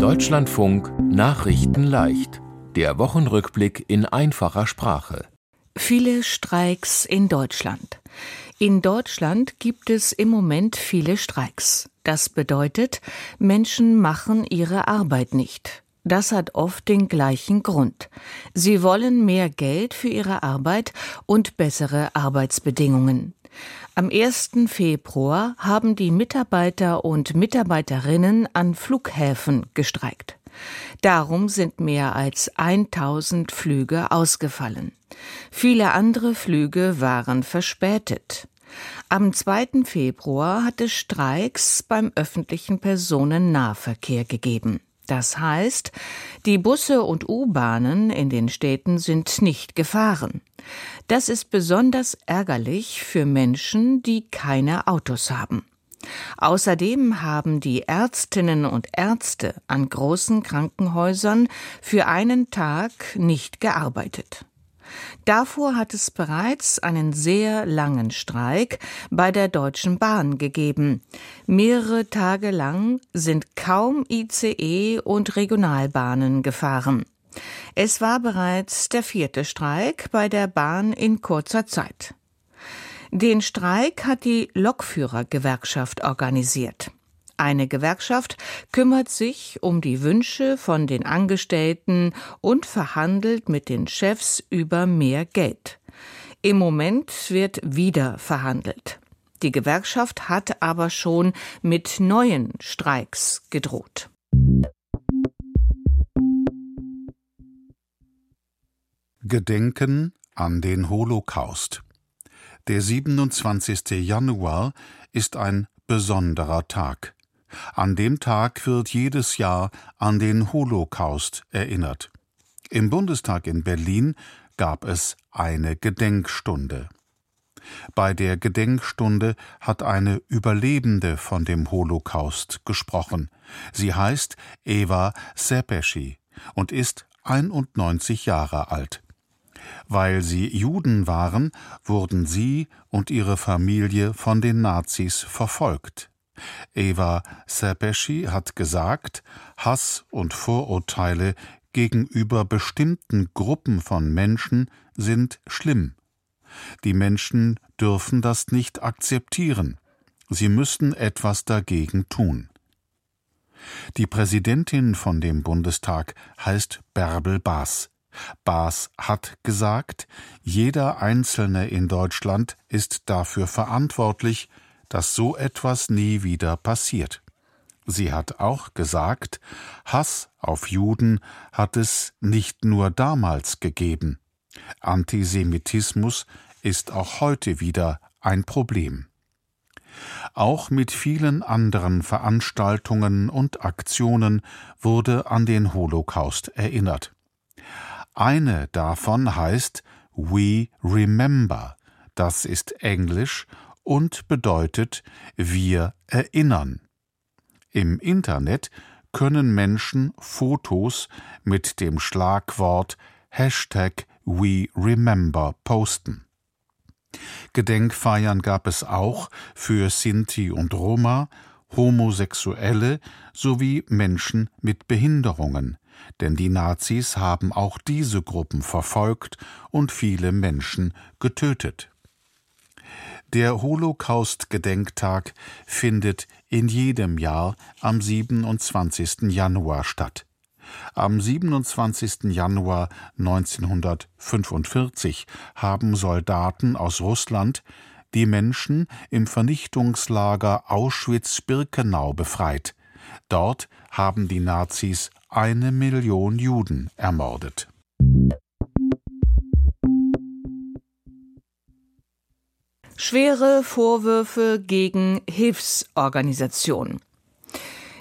Deutschlandfunk Nachrichten leicht. Der Wochenrückblick in einfacher Sprache. Viele Streiks in Deutschland. In Deutschland gibt es im Moment viele Streiks. Das bedeutet, Menschen machen ihre Arbeit nicht. Das hat oft den gleichen Grund. Sie wollen mehr Geld für ihre Arbeit und bessere Arbeitsbedingungen. Am 1. Februar haben die Mitarbeiter und Mitarbeiterinnen an Flughäfen gestreikt. Darum sind mehr als 1000 Flüge ausgefallen. Viele andere Flüge waren verspätet. Am 2. Februar hat es Streiks beim öffentlichen Personennahverkehr gegeben. Das heißt, die Busse und U-Bahnen in den Städten sind nicht gefahren. Das ist besonders ärgerlich für Menschen, die keine Autos haben. Außerdem haben die Ärztinnen und Ärzte an großen Krankenhäusern für einen Tag nicht gearbeitet. Davor hat es bereits einen sehr langen Streik bei der Deutschen Bahn gegeben. Mehrere Tage lang sind kaum ICE und Regionalbahnen gefahren. Es war bereits der vierte Streik bei der Bahn in kurzer Zeit. Den Streik hat die Lokführergewerkschaft organisiert. Eine Gewerkschaft kümmert sich um die Wünsche von den Angestellten und verhandelt mit den Chefs über mehr Geld. Im Moment wird wieder verhandelt. Die Gewerkschaft hat aber schon mit neuen Streiks gedroht. Gedenken an den Holocaust. Der 27. Januar ist ein besonderer Tag. An dem Tag wird jedes Jahr an den Holocaust erinnert. Im Bundestag in Berlin gab es eine Gedenkstunde. Bei der Gedenkstunde hat eine Überlebende von dem Holocaust gesprochen. Sie heißt Eva Sepeschi und ist 91 Jahre alt. Weil sie Juden waren, wurden sie und ihre Familie von den Nazis verfolgt. Eva Serbeschi hat gesagt, Hass und Vorurteile gegenüber bestimmten Gruppen von Menschen sind schlimm. Die Menschen dürfen das nicht akzeptieren. Sie müssen etwas dagegen tun. Die Präsidentin von dem Bundestag heißt Bärbel Baas. Baas hat gesagt, jeder Einzelne in Deutschland ist dafür verantwortlich, dass so etwas nie wieder passiert. Sie hat auch gesagt, Hass auf Juden hat es nicht nur damals gegeben. Antisemitismus ist auch heute wieder ein Problem. Auch mit vielen anderen Veranstaltungen und Aktionen wurde an den Holocaust erinnert. Eine davon heißt We Remember. Das ist Englisch und bedeutet wir erinnern. Im Internet können Menschen Fotos mit dem Schlagwort Hashtag WeRemember posten. Gedenkfeiern gab es auch für Sinti und Roma, Homosexuelle sowie Menschen mit Behinderungen, denn die Nazis haben auch diese Gruppen verfolgt und viele Menschen getötet. Der Holocaust-Gedenktag findet in jedem Jahr am 27. Januar statt. Am 27. Januar 1945 haben Soldaten aus Russland die Menschen im Vernichtungslager Auschwitz-Birkenau befreit. Dort haben die Nazis eine Million Juden ermordet. Schwere Vorwürfe gegen Hilfsorganisationen.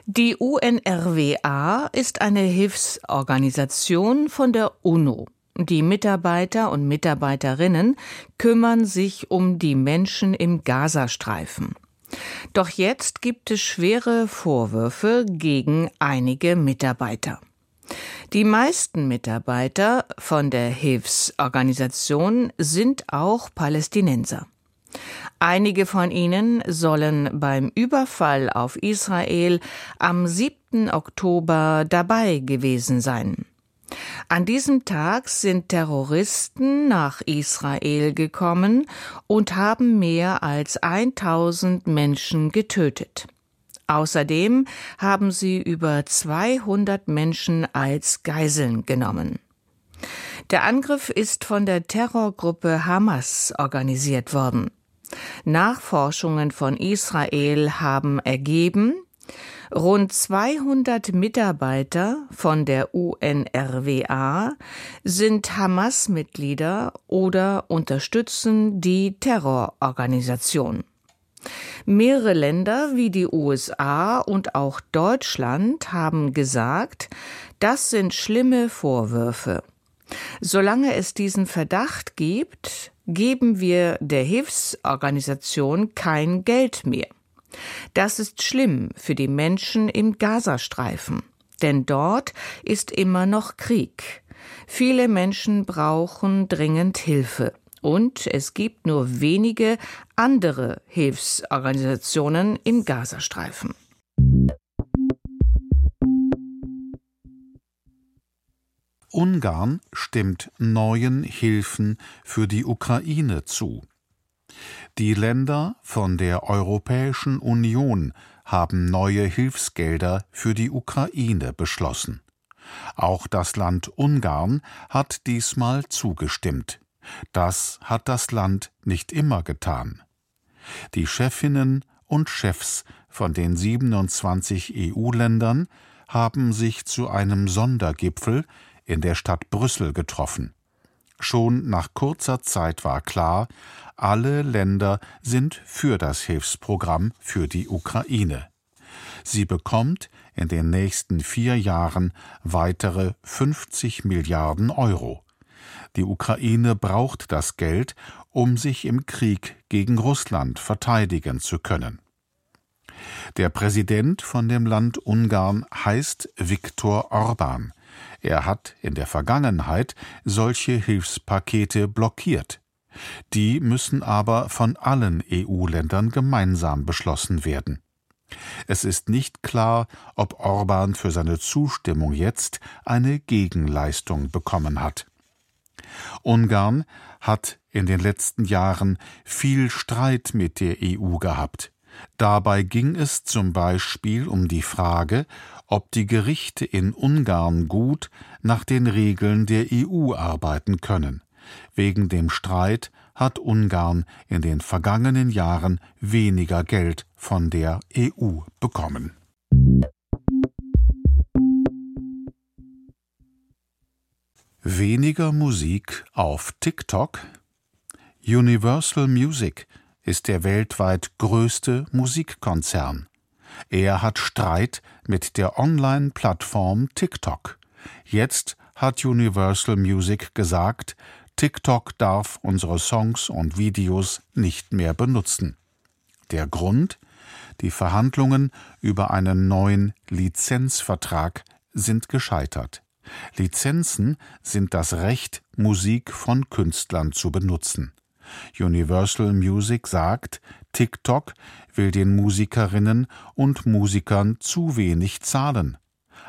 Die UNRWA ist eine Hilfsorganisation von der UNO. Die Mitarbeiter und Mitarbeiterinnen kümmern sich um die Menschen im Gazastreifen. Doch jetzt gibt es schwere Vorwürfe gegen einige Mitarbeiter. Die meisten Mitarbeiter von der Hilfsorganisation sind auch Palästinenser. Einige von ihnen sollen beim Überfall auf Israel am 7. Oktober dabei gewesen sein. An diesem Tag sind Terroristen nach Israel gekommen und haben mehr als 1000 Menschen getötet. Außerdem haben sie über 200 Menschen als Geiseln genommen. Der Angriff ist von der Terrorgruppe Hamas organisiert worden. Nachforschungen von Israel haben ergeben, Rund 200 Mitarbeiter von der UNRWA sind Hamas-Mitglieder oder unterstützen die Terrororganisation. Mehrere Länder wie die USA und auch Deutschland haben gesagt, das sind schlimme Vorwürfe. Solange es diesen Verdacht gibt, geben wir der Hilfsorganisation kein Geld mehr. Das ist schlimm für die Menschen im Gazastreifen, denn dort ist immer noch Krieg. Viele Menschen brauchen dringend Hilfe. Und es gibt nur wenige andere Hilfsorganisationen im Gazastreifen. Ungarn stimmt neuen Hilfen für die Ukraine zu. Die Länder von der Europäischen Union haben neue Hilfsgelder für die Ukraine beschlossen. Auch das Land Ungarn hat diesmal zugestimmt. Das hat das Land nicht immer getan. Die Chefinnen und Chefs von den 27 EU-Ländern haben sich zu einem Sondergipfel in der Stadt Brüssel getroffen. Schon nach kurzer Zeit war klar, alle Länder sind für das Hilfsprogramm für die Ukraine. Sie bekommt in den nächsten vier Jahren weitere 50 Milliarden Euro. Die Ukraine braucht das Geld, um sich im Krieg gegen Russland verteidigen zu können. Der Präsident von dem Land Ungarn heißt Viktor Orban. Er hat in der Vergangenheit solche Hilfspakete blockiert. Die müssen aber von allen EU-Ländern gemeinsam beschlossen werden. Es ist nicht klar, ob Orban für seine Zustimmung jetzt eine Gegenleistung bekommen hat. Ungarn hat in den letzten Jahren viel Streit mit der EU gehabt. Dabei ging es zum Beispiel um die Frage, ob die Gerichte in Ungarn gut nach den Regeln der EU arbeiten können. Wegen dem Streit hat Ungarn in den vergangenen Jahren weniger Geld von der EU bekommen. Weniger Musik auf TikTok? Universal Music ist der weltweit größte Musikkonzern. Er hat Streit mit der Online-Plattform TikTok. Jetzt hat Universal Music gesagt, TikTok darf unsere Songs und Videos nicht mehr benutzen. Der Grund? Die Verhandlungen über einen neuen Lizenzvertrag sind gescheitert. Lizenzen sind das Recht, Musik von Künstlern zu benutzen. Universal Music sagt, TikTok will den Musikerinnen und Musikern zu wenig zahlen.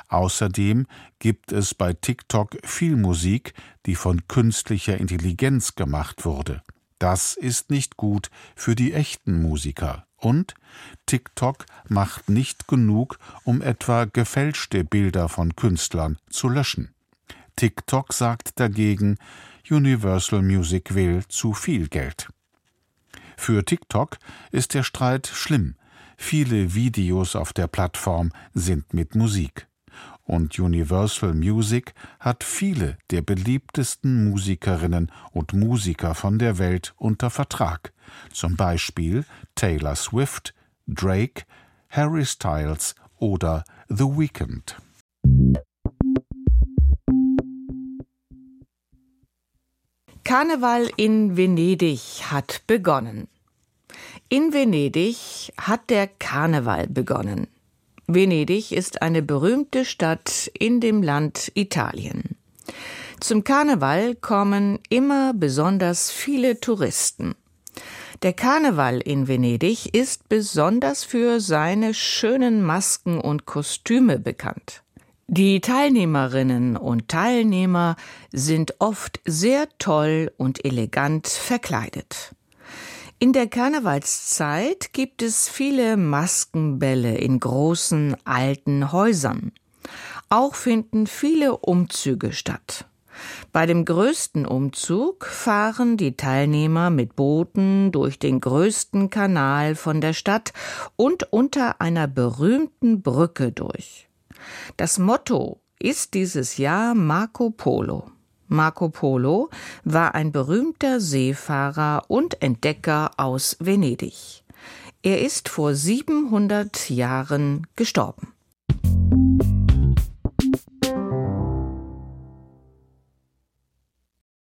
Außerdem gibt es bei TikTok viel Musik, die von künstlicher Intelligenz gemacht wurde. Das ist nicht gut für die echten Musiker. Und TikTok macht nicht genug, um etwa gefälschte Bilder von Künstlern zu löschen. TikTok sagt dagegen, Universal Music will zu viel Geld. Für TikTok ist der Streit schlimm. Viele Videos auf der Plattform sind mit Musik. Und Universal Music hat viele der beliebtesten Musikerinnen und Musiker von der Welt unter Vertrag, zum Beispiel Taylor Swift, Drake, Harry Styles oder The Weeknd. Karneval in Venedig hat begonnen. In Venedig hat der Karneval begonnen. Venedig ist eine berühmte Stadt in dem Land Italien. Zum Karneval kommen immer besonders viele Touristen. Der Karneval in Venedig ist besonders für seine schönen Masken und Kostüme bekannt. Die Teilnehmerinnen und Teilnehmer sind oft sehr toll und elegant verkleidet. In der Karnevalszeit gibt es viele Maskenbälle in großen alten Häusern. Auch finden viele Umzüge statt. Bei dem größten Umzug fahren die Teilnehmer mit Booten durch den größten Kanal von der Stadt und unter einer berühmten Brücke durch. Das Motto ist dieses Jahr Marco Polo. Marco Polo war ein berühmter Seefahrer und Entdecker aus Venedig. Er ist vor 700 Jahren gestorben.